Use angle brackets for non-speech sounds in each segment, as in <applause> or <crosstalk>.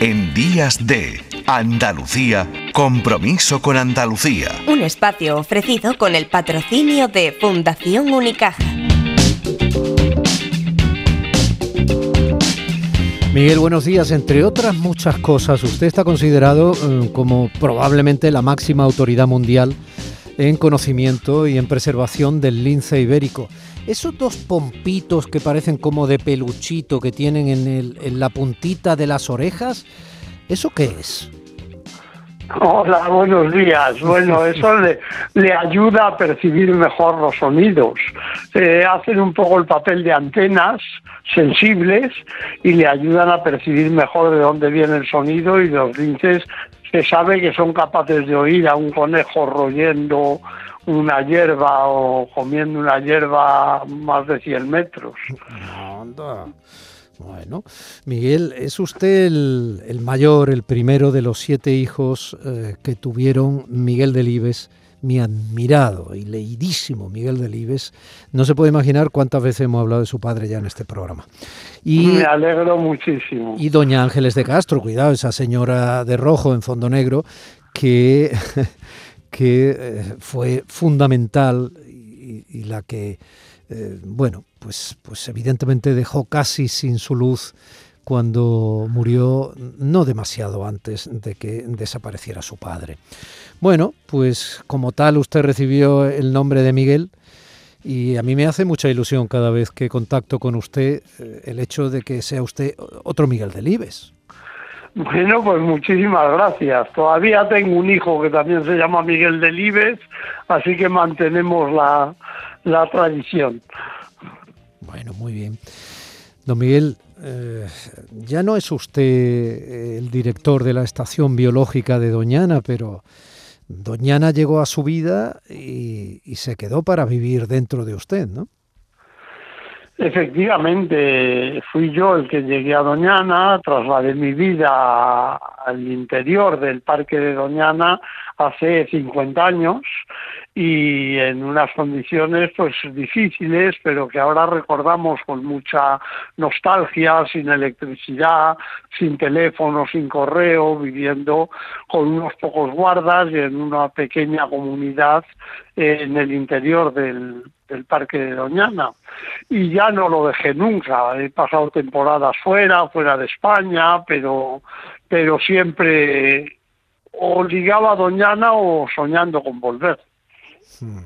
en Días de Andalucía, compromiso con Andalucía. Un espacio ofrecido con el patrocinio de Fundación Unicaja. Miguel, buenos días. Entre otras muchas cosas, usted está considerado eh, como probablemente la máxima autoridad mundial en conocimiento y en preservación del lince ibérico. Esos dos pompitos que parecen como de peluchito que tienen en, el, en la puntita de las orejas, ¿eso qué es? Hola, buenos días. Bueno, <laughs> eso le, le ayuda a percibir mejor los sonidos. Eh, hacen un poco el papel de antenas sensibles y le ayudan a percibir mejor de dónde viene el sonido y los linces se sabe que son capaces de oír a un conejo royendo una hierba o comiendo una hierba más de 100 metros. Bueno, Miguel, es usted el, mayor, el primero de los siete hijos eh, que tuvieron Miguel Delibes, mi admirado y leidísimo Miguel Delibes. No se puede imaginar cuántas veces hemos hablado de su padre ya en este programa. Y, Me alegro muchísimo. Y doña Ángeles de Castro, cuidado, esa señora de rojo en fondo negro, que <laughs> que eh, fue fundamental y, la que, eh, bueno, pues, pues evidentemente dejó casi sin su luz cuando murió no demasiado antes de que desapareciera su padre. Bueno, pues como tal usted recibió el nombre de Miguel y a mí me hace mucha ilusión cada vez que contacto con usted eh, el hecho de que sea usted otro Miguel Delibes. Bueno, pues muchísimas gracias. Todavía tengo un hijo que también se llama Miguel Delibes, así que mantenemos la, la tradición. Bueno, muy bien. Don Miguel, eh, ya no es usted el director de la estación biológica de Doñana, pero Doñana llegó a su vida y, y se quedó para vivir dentro de usted, ¿no? Efectivamente, fui yo el que llegué a Doñana, trasladé mi vida al interior del parque de Doñana hace 50 años y en unas condiciones pues difíciles, pero que ahora recordamos con mucha nostalgia, sin electricidad, sin teléfono, sin correo, viviendo con unos pocos guardas y en una pequeña comunidad en el interior del, del Parque de Doñana. Y ya no lo dejé nunca. He pasado temporadas fuera, fuera de España, pero, pero siempre o a Doñana o soñando con volver. Hmm.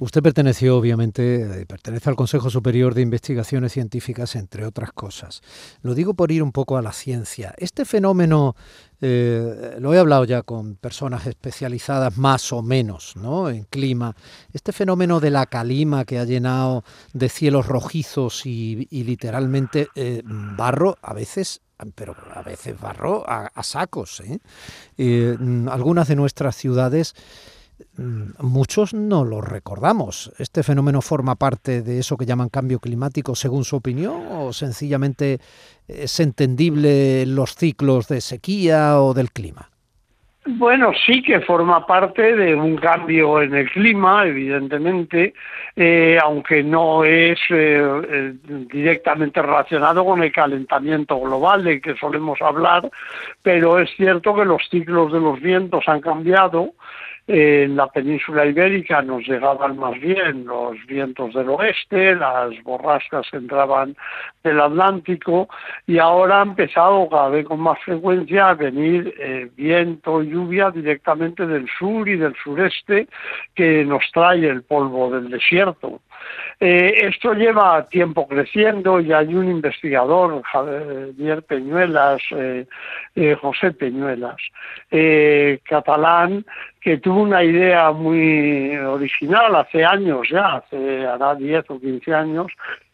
Usted perteneció, obviamente, eh, pertenece al Consejo Superior de Investigaciones Científicas, entre otras cosas. Lo digo por ir un poco a la ciencia. Este fenómeno, eh, lo he hablado ya con personas especializadas más o menos ¿no? en clima, este fenómeno de la calima que ha llenado de cielos rojizos y, literalmente eh, barro, a veces pero a veces barro a, sacos. algunas de nuestras ciudades muchos no lo recordamos. ¿Este fenómeno forma parte de eso que llaman cambio climático según su opinión o sencillamente es entendible en los ciclos de sequía o del clima? Bueno, sí que forma parte de un cambio en el clima, evidentemente, eh, aunque no es eh, eh, directamente relacionado con el calentamiento global de que solemos hablar, pero es cierto que los ciclos de los vientos han cambiado en la península ibérica nos llegaban más bien los vientos del oeste, las borrascas entraban del Atlántico y ahora ha empezado cada vez con más frecuencia a venir eh, viento y lluvia directamente del sur y del sureste que nos trae el polvo del desierto. Eh, esto lleva tiempo creciendo y hay un investigador, Javier Peñuelas, eh, eh, José Peñuelas, catalán, que tuvo una idea muy original hace años ya, hace hará 10 o 15 años,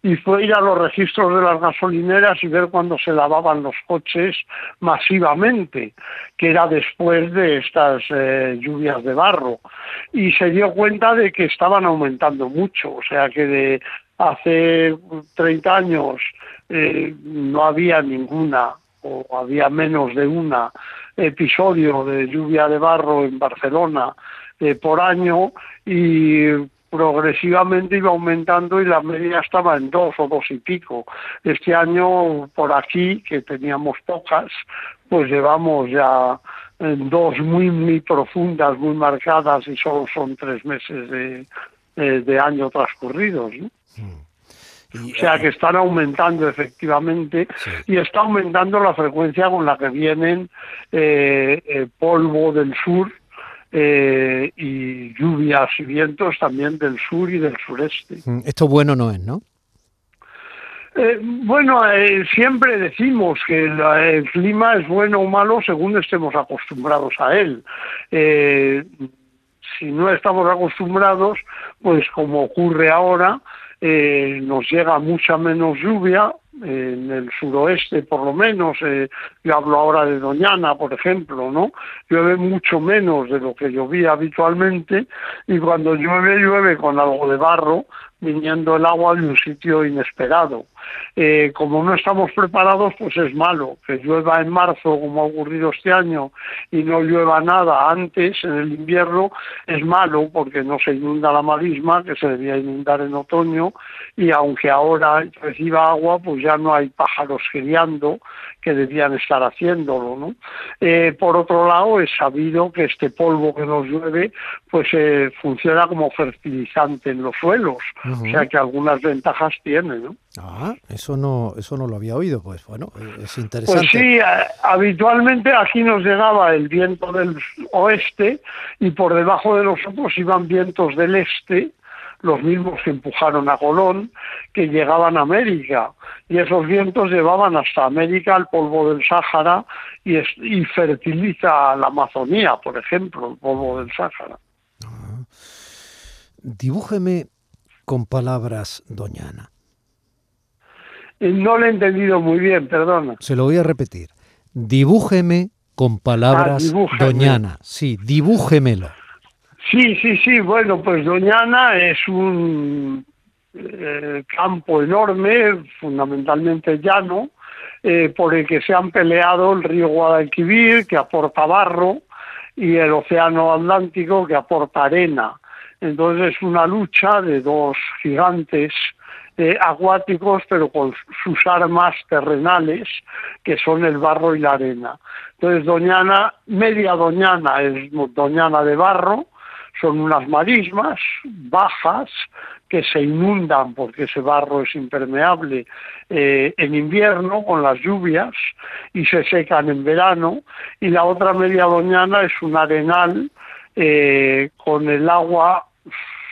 y fue ir a los registros de las gasolineras y ver cuándo se lavaban los coches masivamente, que era después de estas eh, lluvias de barro. Y se dio cuenta de que estaban aumentando mucho, o sea que de hace 30 años eh, no había ninguna o había menos de un episodio de lluvia de barro en Barcelona eh, por año y progresivamente iba aumentando y la media estaba en dos o dos y pico. Este año por aquí, que teníamos pocas, pues llevamos ya en dos muy, muy profundas, muy marcadas y solo son tres meses de, de, año transcurridos. ¿no? Mm. o sea que están aumentando efectivamente y está aumentando la frecuencia con la que vienen eh, el polvo del sur eh, y lluvias y vientos también del sur y del sureste. Mm, esto bueno no es, ¿no? Eh, bueno, eh, siempre decimos que el clima es bueno o malo según estemos acostumbrados a él. si no estamos acostumbrados, pues como ocurre ahora, nos llega mucha menos lluvia, en el suroeste por lo menos, eh, yo hablo ahora de Doñana, por ejemplo, ¿no? Llueve mucho menos de lo que llovía habitualmente y cuando llueve, llueve con algo de barro, viniendo el agua de un sitio inesperado. Eh, como no estamos preparados, pues es malo. Que llueva en marzo, como ha ocurrido este año, y no llueva nada antes, en el invierno, es malo porque no se inunda la marisma, que se debía inundar en otoño, y aunque ahora reciba agua, pues ya no hay pájaros criando que debían estar haciéndolo. ¿no? Eh, por otro lado, es sabido que este polvo que nos llueve, pues eh, funciona como fertilizante en los suelos, o sea que algunas ventajas tiene. ¿no? Ah, eso no, eso no lo había oído, pues bueno, es interesante. Pues sí, habitualmente aquí nos llegaba el viento del oeste y por debajo de nosotros iban vientos del este, los mismos que empujaron a Colón, que llegaban a América. Y esos vientos llevaban hasta América el polvo del Sáhara y, y fertiliza la Amazonía, por ejemplo, el polvo del Sáhara. Ah. Dibújeme con palabras, doñana no lo he entendido muy bien, perdona. Se lo voy a repetir. Dibújeme con palabras ah, Doñana. Sí, dibújemelo. Sí, sí, sí. Bueno, pues Doñana es un eh, campo enorme, fundamentalmente llano, eh, por el que se han peleado el río Guadalquivir, que aporta barro, y el océano Atlántico, que aporta arena. Entonces es una lucha de dos gigantes eh, acuáticos, pero con sus armas terrenales, que son el barro y la arena. Entonces, Doñana, media Doñana es Doñana de barro, son unas marismas bajas que se inundan porque ese barro es impermeable eh, en invierno con las lluvias y se secan en verano y la otra media doñana es un arenal eh, con el agua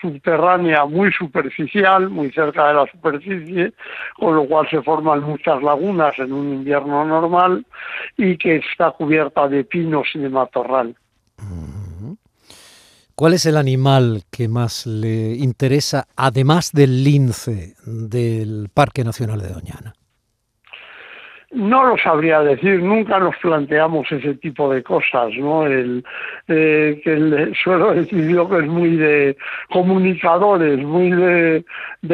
subterránea muy superficial, muy cerca de la superficie, con lo cual se forman muchas lagunas en un invierno normal y que está cubierta de pinos y de matorral. ¿Cuál es el animal que más le interesa, además del lince del Parque Nacional de Doñana? No lo sabría decir, nunca nos planteamos ese tipo de cosas, ¿no? El, eh, que el, suelo decir yo que es muy de comunicadores, muy de,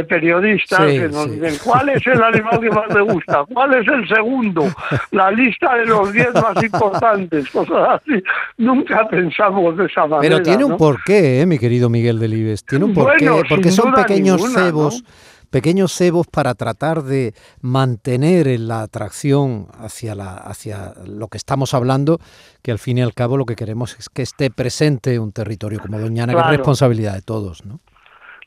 periodistas, que nos dicen cuál es el animal que más me gusta, cuál es el segundo, la lista de los diez más importantes, cosas así. Nunca pensamos de esa manera. Pero tiene un porqué, ¿eh, mi querido Miguel Delibes, tiene un porqué, porque son pequeños cebos pequeños cebos para tratar de mantener la atracción hacia, la, hacia lo que estamos hablando, que al fin y al cabo lo que queremos es que esté presente un territorio como Doñana, que es responsabilidad de todos, ¿no?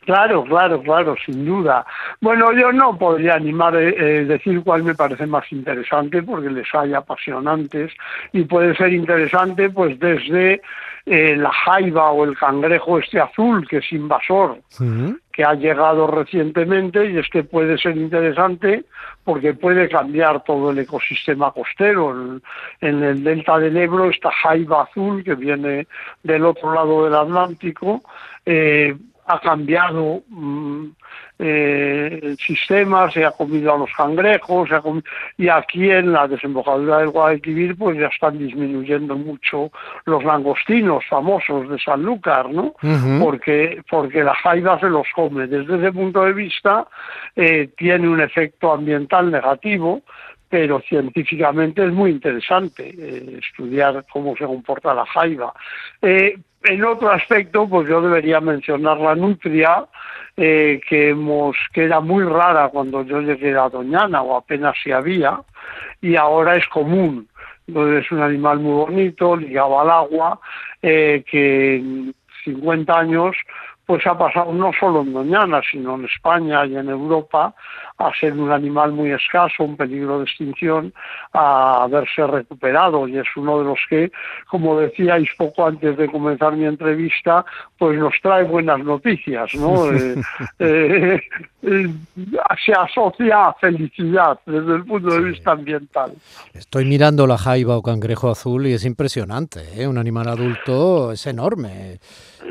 Claro, claro, claro, sin duda. Bueno, yo no podría animar a eh, eh, decir cuál me parece más interesante, porque les hay apasionantes y puede ser interesante, pues desde eh, la jaiba o el cangrejo este azul, que es invasor, que ha llegado recientemente y es que puede ser interesante porque puede cambiar todo el ecosistema costero. En, el delta del Ebro, esta jaiba azul que viene del otro lado del Atlántico, eh, ha cambiado mm, eh, el sistema, se ha comido a los cangrejos, y aquí en la desembocadura del Guadalquivir pues ya están disminuyendo mucho los langostinos famosos de Sanlúcar, ¿no? porque, porque la jaiba se los come. Desde ese punto de vista eh, tiene un efecto ambiental negativo, pero científicamente es muy interesante eh, estudiar cómo se comporta la jaiba. Eh, en otro aspecto, pues yo debería mencionar la nutria, eh, que, era muy rara cuando yo llegué a Doñana o apenas si había, y ahora es común. Es un animal muy bonito, ligado al agua, que en 50 años pues ha pasado no solo en Doñana, sino en España y en Europa, a ser un animal muy escaso, un peligro de extinción, a haberse recuperado y es uno de los que, como decíais poco antes de comenzar mi entrevista, pues nos trae buenas noticias, ¿no? <laughs> Eh, eh, eh, se asocia a felicidad desde el punto de vista ambiental. Estoy mirando la jaiba o cangrejo azul y es impresionante, un animal adulto es enorme.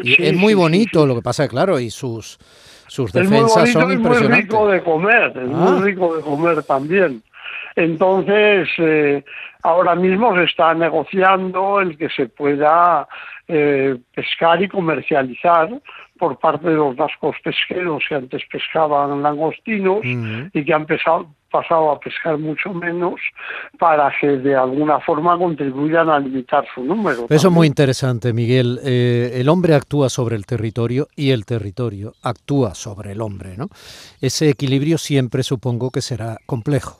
Y es muy bonito, lo que pasa claro, y sus sus defensas son impresionantes. Es muy rico de comer, es muy ah. rico de comer también. Entonces, eh, ahora mismo se está negociando el que se pueda eh, pescar y comercializar por parte de los vascos pesqueros que antes pescaban langostinos y que han pasado a pescar mucho menos para que de alguna forma contribuyan a limitar su número. Eso es muy interesante, Miguel. Eh, el hombre actúa sobre el territorio y el territorio actúa sobre el hombre, ¿no? Ese equilibrio siempre supongo que será complejo.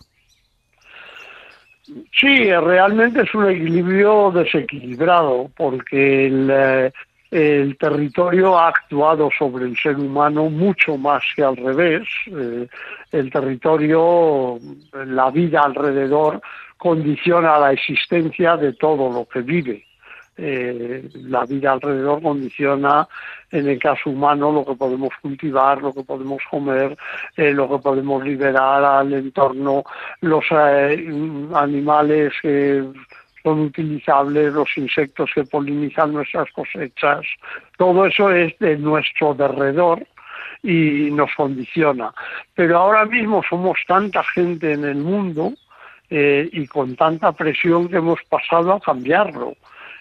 Sí, realmente es un equilibrio desequilibrado, porque el, eh, el territorio ha actuado sobre el ser humano mucho más que al revés. Eh, el territorio, la vida alrededor, condiciona la existencia de todo lo que vive. Eh, la vida alrededor condiciona, en el caso humano, lo que podemos cultivar, lo que podemos comer, eh, lo que podemos liberar al entorno, los animales son utilizables, los insectos que polinizan nuestras cosechas, todo eso es de nuestro derredor y nos condiciona. Pero ahora mismo somos tanta gente en el mundo eh, y con tanta presión que hemos pasado a cambiarlo.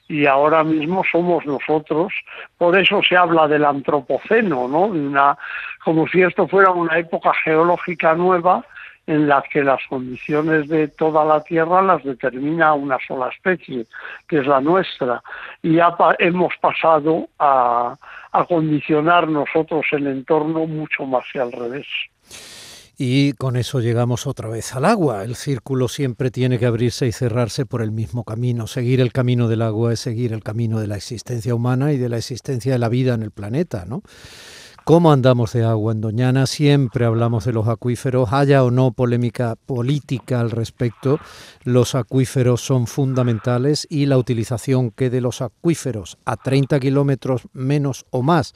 Y ahora mismo somos nosotros, por eso se habla del antropoceno, ¿no? Una, como si esto fuera una época geológica nueva en las que las condiciones de toda la Tierra las determina una sola especie, que es la nuestra, y ya hemos pasado a, a condicionar nosotros el entorno mucho más que al revés. Y con eso llegamos otra vez al agua. El círculo siempre tiene que abrirse y cerrarse por el mismo camino. Seguir el camino del agua es seguir el camino de la existencia humana y de la existencia de la vida en el planeta, ¿no? ¿Cómo andamos de agua en Doñana? Siempre hablamos de los acuíferos, haya o no polémica política al respecto, los acuíferos son fundamentales y la utilización que de los acuíferos a 30 kilómetros menos o más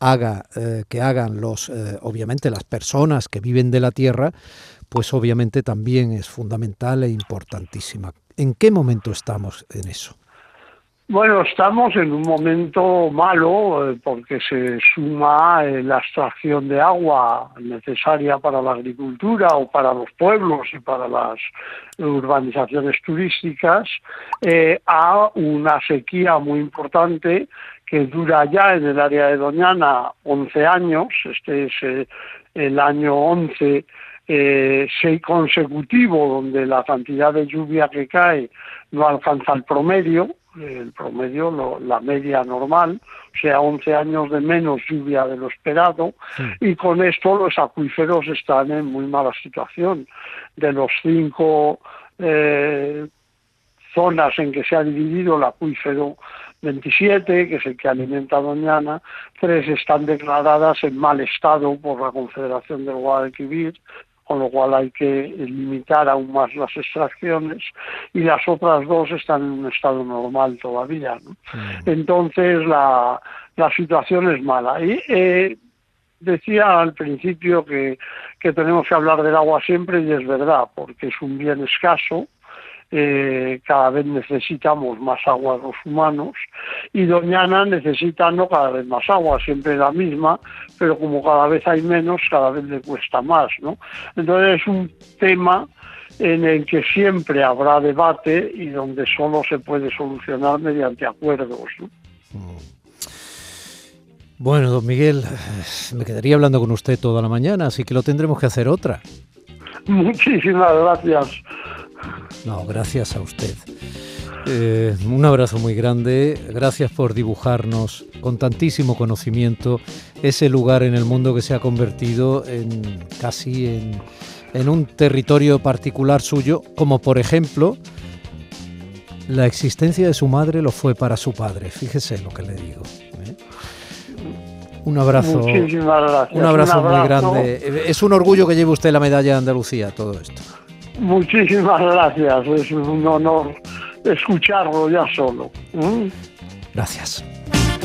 haga, eh, que hagan los, eh, obviamente las personas que viven de la tierra, pues obviamente también es fundamental e importantísima. ¿En qué momento estamos en eso? Bueno, estamos en un momento malo eh, porque se suma eh, la extracción de agua necesaria para la agricultura o para los pueblos y para las urbanizaciones turísticas eh, a una sequía muy importante que dura ya en el área de Doñana 11 años, este es el año 11 eh, consecutivo donde la cantidad de lluvia que cae no alcanza el promedio, el promedio, la media normal, o sea, 11 años de menos lluvia de lo esperado, y con esto los acuíferos están en muy mala situación. De los cinco eh, zonas en que se ha dividido el acuífero 27, que es el que alimenta Doñana, tres están declaradas en mal estado por la Confederación del Guadalquivir, con lo cual hay que limitar aún más las extracciones y las otras dos están en un estado normal todavía. Entonces la, la situación es mala. Y eh, decía al principio que, que tenemos que hablar del agua siempre y es verdad, porque es un bien escaso eh, cada vez necesitamos más agua los humanos y Doñana necesita no cada vez más agua, siempre la misma, pero como cada vez hay menos, cada vez le cuesta más, ¿no? Entonces es un tema en el que siempre habrá debate y donde solo se puede solucionar mediante acuerdos. Bueno, don Miguel, me quedaría hablando con usted toda la mañana, así que lo tendremos que hacer otra. Muchísimas gracias No, gracias a usted. Eh, un abrazo muy grande, gracias por dibujarnos con tantísimo conocimiento ese lugar en el mundo que se ha convertido en casi en, en un territorio particular suyo, como por ejemplo la existencia de su madre lo fue para su padre. Fíjese lo que le digo. ¿eh? Un abrazo. Un abrazo, muy grande. Es un orgullo que lleve usted la medalla de Andalucía, todo esto. Muchísimas gracias. Es un honor escucharlo ya solo. Gracias.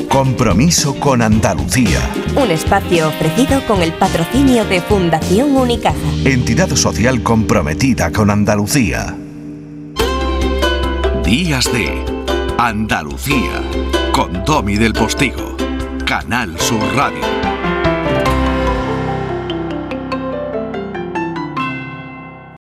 Compromiso con Andalucía. Un espacio ofrecido con el patrocinio de Fundación Unicaja. Entidad social comprometida con Andalucía. Días de Andalucía con Domi del Postigo. Canal Sur Radio.